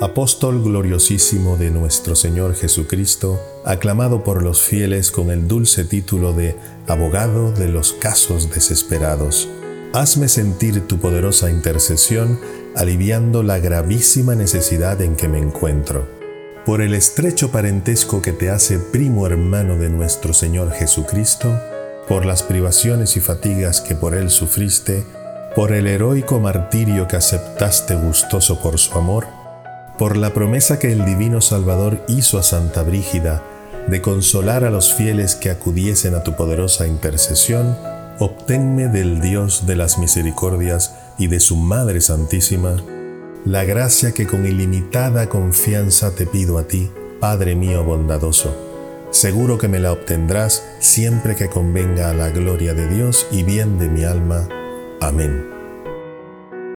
apóstol gloriosísimo de nuestro Señor Jesucristo, aclamado por los fieles con el dulce título de abogado de los casos desesperados. Hazme sentir tu poderosa intercesión, aliviando la gravísima necesidad en que me encuentro. Por el estrecho parentesco que te hace primo hermano de nuestro Señor Jesucristo, por las privaciones y fatigas que por Él sufriste, por el heroico martirio que aceptaste gustoso por su amor, por la promesa que el Divino Salvador hizo a Santa Brígida de consolar a los fieles que acudiesen a tu poderosa intercesión, obténme del Dios de las misericordias y de su Madre Santísima, la gracia que con ilimitada confianza te pido a ti, Padre mío bondadoso. Seguro que me la obtendrás siempre que convenga a la gloria de Dios y bien de mi alma. Amén.